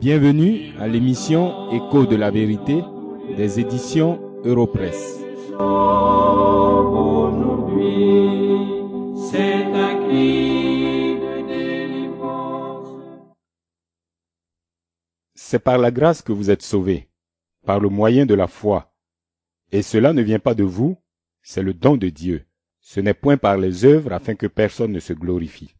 Bienvenue à l'émission Écho de la vérité des éditions Europresse. C'est par la grâce que vous êtes sauvés, par le moyen de la foi. Et cela ne vient pas de vous, c'est le don de Dieu. Ce n'est point par les œuvres afin que personne ne se glorifie.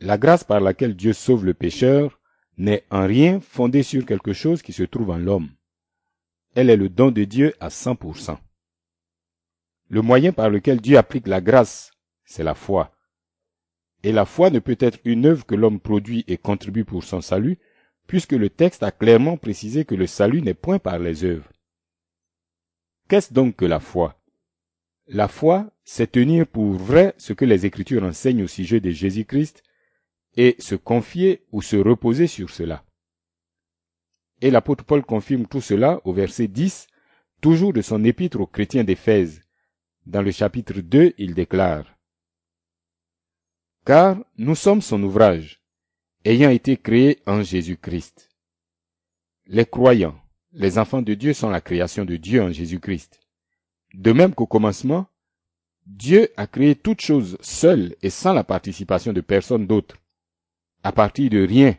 La grâce par laquelle Dieu sauve le pécheur n'est en rien fondée sur quelque chose qui se trouve en l'homme. Elle est le don de Dieu à 100%. Le moyen par lequel Dieu applique la grâce, c'est la foi. Et la foi ne peut être une œuvre que l'homme produit et contribue pour son salut, puisque le texte a clairement précisé que le salut n'est point par les œuvres. Qu'est-ce donc que la foi? La foi, c'est tenir pour vrai ce que les Écritures enseignent au sujet de Jésus-Christ et se confier ou se reposer sur cela. Et l'apôtre Paul confirme tout cela au verset 10, toujours de son épître aux chrétiens d'Éphèse. Dans le chapitre 2, il déclare Car nous sommes son ouvrage, ayant été créés en Jésus-Christ. Les croyants, les enfants de Dieu sont la création de Dieu en Jésus-Christ. De même qu'au commencement, Dieu a créé toutes choses seul et sans la participation de personne d'autre à partir de rien.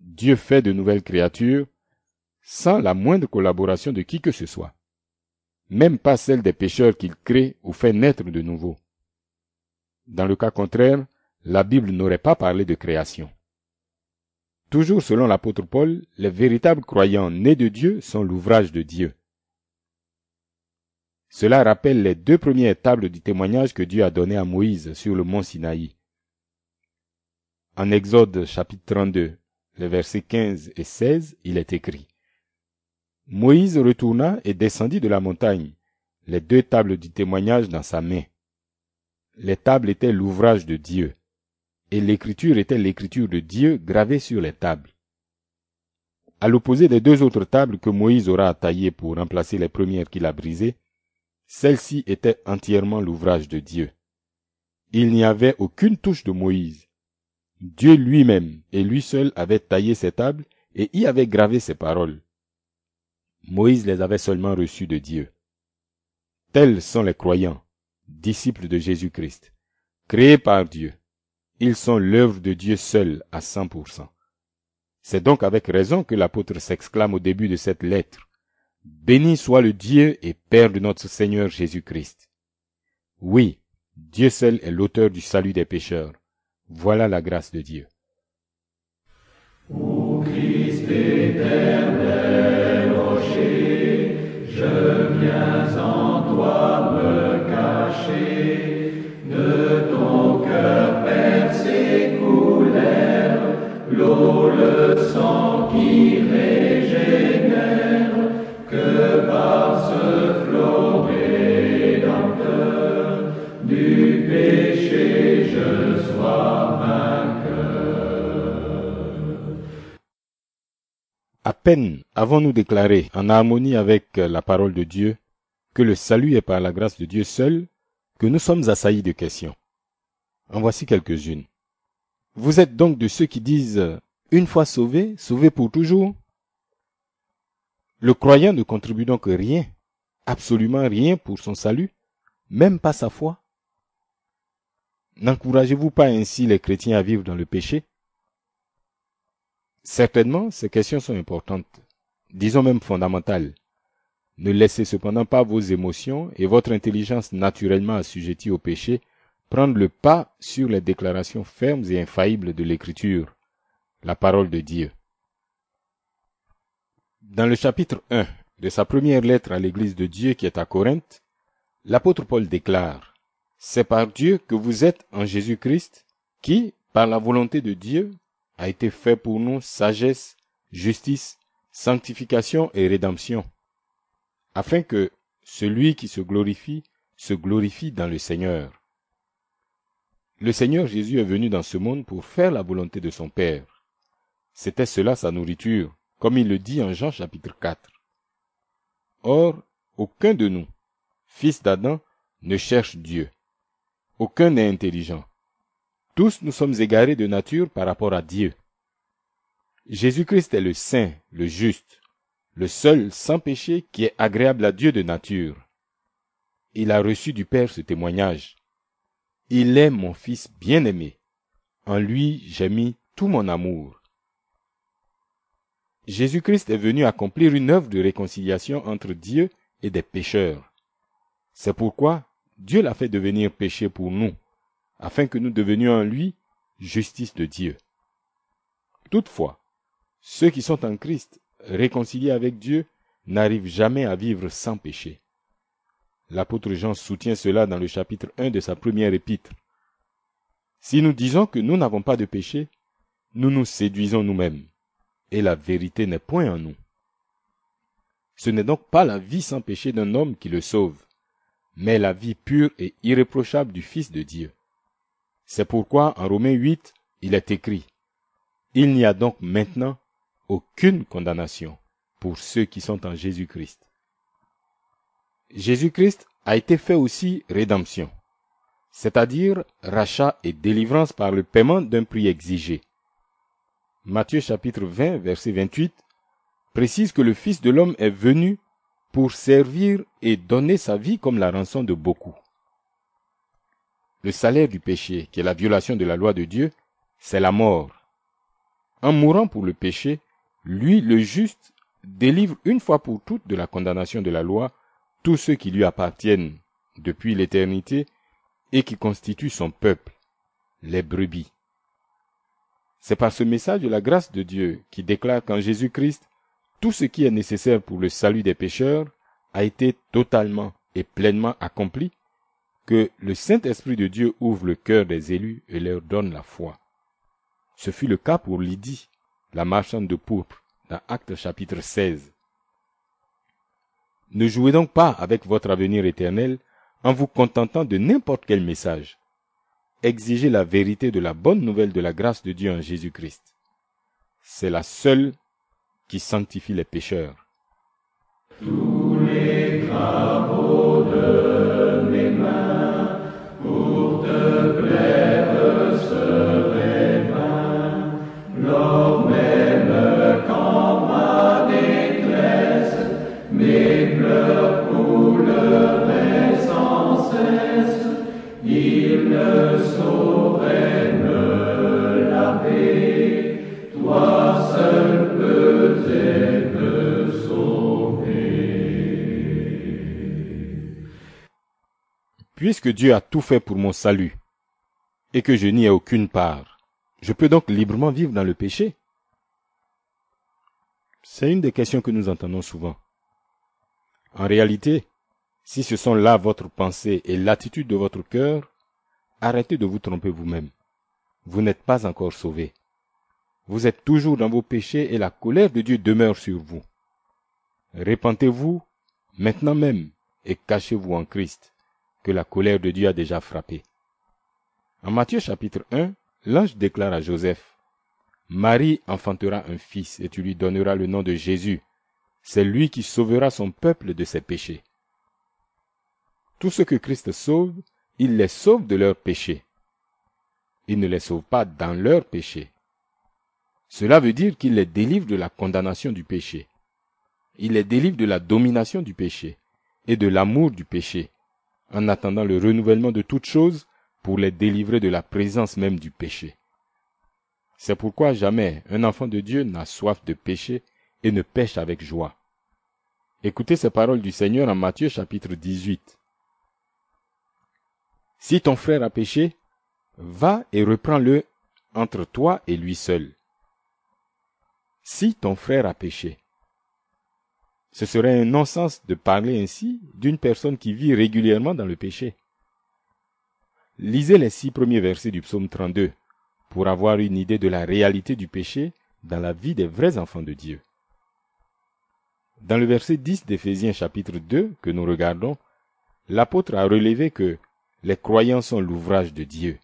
Dieu fait de nouvelles créatures sans la moindre collaboration de qui que ce soit, même pas celle des pécheurs qu'il crée ou fait naître de nouveau. Dans le cas contraire, la Bible n'aurait pas parlé de création. Toujours selon l'apôtre Paul, les véritables croyants nés de Dieu sont l'ouvrage de Dieu. Cela rappelle les deux premières tables du témoignage que Dieu a donné à Moïse sur le mont Sinaï. En Exode chapitre 32, les versets 15 et 16, il est écrit Moïse retourna et descendit de la montagne, les deux tables du témoignage dans sa main. Les tables étaient l'ouvrage de Dieu, et l'écriture était l'écriture de Dieu gravée sur les tables. À l'opposé des deux autres tables que Moïse aura taillées pour remplacer les premières qu'il a brisées, celle-ci était entièrement l'ouvrage de Dieu. Il n'y avait aucune touche de Moïse. Dieu lui-même et lui seul avait taillé ces tables et y avait gravé ses paroles. Moïse les avait seulement reçues de Dieu. Tels sont les croyants, disciples de Jésus-Christ, créés par Dieu. Ils sont l'œuvre de Dieu seul à 100%. C'est donc avec raison que l'apôtre s'exclame au début de cette lettre. Béni soit le Dieu et Père de notre Seigneur Jésus-Christ. Oui, Dieu seul est l'auteur du salut des pécheurs. Voilà la grâce de Dieu. Peine avons-nous déclaré, en harmonie avec la parole de Dieu, que le salut est par la grâce de Dieu seul, que nous sommes assaillis de questions. En voici quelques-unes. Vous êtes donc de ceux qui disent une fois sauvé, sauvé pour toujours Le croyant ne contribue donc rien, absolument rien pour son salut, même pas sa foi. N'encouragez-vous pas ainsi les chrétiens à vivre dans le péché? Certainement, ces questions sont importantes, disons même fondamentales. Ne laissez cependant pas vos émotions et votre intelligence naturellement assujettie au péché prendre le pas sur les déclarations fermes et infaillibles de l'Écriture, la parole de Dieu. Dans le chapitre 1 de sa première lettre à l'Église de Dieu qui est à Corinthe, l'apôtre Paul déclare C'est par Dieu que vous êtes en Jésus-Christ, qui, par la volonté de Dieu, a été fait pour nous sagesse, justice, sanctification et rédemption, afin que celui qui se glorifie se glorifie dans le Seigneur. Le Seigneur Jésus est venu dans ce monde pour faire la volonté de son Père. C'était cela sa nourriture, comme il le dit en Jean chapitre 4. Or, aucun de nous, fils d'Adam, ne cherche Dieu. Aucun n'est intelligent. Tous nous sommes égarés de nature par rapport à Dieu. Jésus-Christ est le saint, le juste, le seul sans péché qui est agréable à Dieu de nature. Il a reçu du Père ce témoignage. Il est mon Fils bien-aimé. En lui j'ai mis tout mon amour. Jésus-Christ est venu accomplir une œuvre de réconciliation entre Dieu et des pécheurs. C'est pourquoi Dieu l'a fait devenir péché pour nous, afin que nous devenions en lui justice de Dieu. Toutefois, ceux qui sont en Christ, réconciliés avec Dieu, n'arrivent jamais à vivre sans péché. L'apôtre Jean soutient cela dans le chapitre 1 de sa première épître. Si nous disons que nous n'avons pas de péché, nous nous séduisons nous-mêmes, et la vérité n'est point en nous. Ce n'est donc pas la vie sans péché d'un homme qui le sauve, mais la vie pure et irréprochable du Fils de Dieu. C'est pourquoi en Romains 8, il est écrit, Il n'y a donc maintenant aucune condamnation pour ceux qui sont en Jésus-Christ. Jésus-Christ a été fait aussi rédemption, c'est-à-dire rachat et délivrance par le paiement d'un prix exigé. Matthieu chapitre 20, verset 28 précise que le Fils de l'homme est venu pour servir et donner sa vie comme la rançon de beaucoup. Le salaire du péché, qui est la violation de la loi de Dieu, c'est la mort. En mourant pour le péché, lui, le juste, délivre une fois pour toutes de la condamnation de la loi tous ceux qui lui appartiennent depuis l'éternité et qui constituent son peuple, les brebis. C'est par ce message de la grâce de Dieu qui déclare qu'en Jésus-Christ, tout ce qui est nécessaire pour le salut des pécheurs a été totalement et pleinement accompli, que le Saint-Esprit de Dieu ouvre le cœur des élus et leur donne la foi. Ce fut le cas pour Lydie, la marchande de pourpre, dans Actes chapitre 16. Ne jouez donc pas avec votre avenir éternel en vous contentant de n'importe quel message. Exigez la vérité de la bonne nouvelle de la grâce de Dieu en Jésus-Christ. C'est la seule qui sanctifie les pécheurs. Puisque Dieu a tout fait pour mon salut, et que je n'y ai aucune part, je peux donc librement vivre dans le péché C'est une des questions que nous entendons souvent. En réalité, si ce sont là votre pensée et l'attitude de votre cœur, arrêtez de vous tromper vous-même. Vous n'êtes pas encore sauvé. Vous êtes toujours dans vos péchés et la colère de Dieu demeure sur vous. Répentez-vous maintenant même et cachez-vous en Christ, que la colère de Dieu a déjà frappé. En Matthieu chapitre 1, l'ange déclare à Joseph, Marie enfantera un fils et tu lui donneras le nom de Jésus. C'est lui qui sauvera son peuple de ses péchés. Tout ce que Christ sauve, il les sauve de leurs péchés. Il ne les sauve pas dans leurs péchés. Cela veut dire qu'il les délivre de la condamnation du péché. Il les délivre de la domination du péché et de l'amour du péché, en attendant le renouvellement de toutes choses pour les délivrer de la présence même du péché. C'est pourquoi jamais un enfant de Dieu n'a soif de péché et ne pêche avec joie. Écoutez ces paroles du Seigneur en Matthieu chapitre 18. Si ton frère a péché, va et reprends-le entre toi et lui seul. Si ton frère a péché. Ce serait un non-sens de parler ainsi d'une personne qui vit régulièrement dans le péché. Lisez les six premiers versets du psaume 32 pour avoir une idée de la réalité du péché dans la vie des vrais enfants de Dieu. Dans le verset 10 d'Éphésiens chapitre 2 que nous regardons, l'apôtre a relevé que les croyants sont l'ouvrage de Dieu,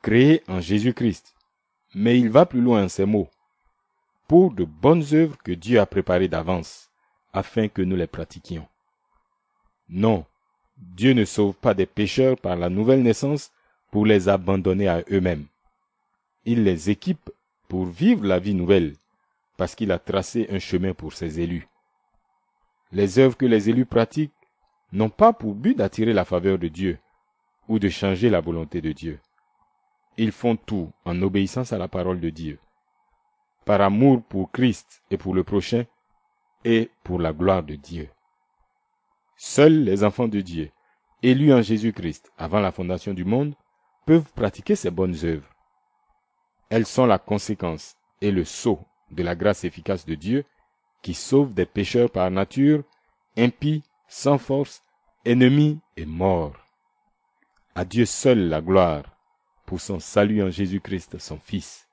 créé en Jésus-Christ. Mais il va plus loin en ces mots, pour de bonnes œuvres que Dieu a préparées d'avance, afin que nous les pratiquions. Non, Dieu ne sauve pas des pécheurs par la nouvelle naissance pour les abandonner à eux-mêmes. Il les équipe pour vivre la vie nouvelle, parce qu'il a tracé un chemin pour ses élus. Les œuvres que les élus pratiquent n'ont pas pour but d'attirer la faveur de Dieu ou de changer la volonté de Dieu. Ils font tout en obéissance à la parole de Dieu, par amour pour Christ et pour le prochain, et pour la gloire de Dieu. Seuls les enfants de Dieu, élus en Jésus-Christ avant la fondation du monde, peuvent pratiquer ces bonnes œuvres. Elles sont la conséquence et le sceau de la grâce efficace de Dieu qui sauve des pécheurs par nature, impies, sans force, ennemis et morts. À Dieu seul la gloire pour son salut en Jésus-Christ, son Fils.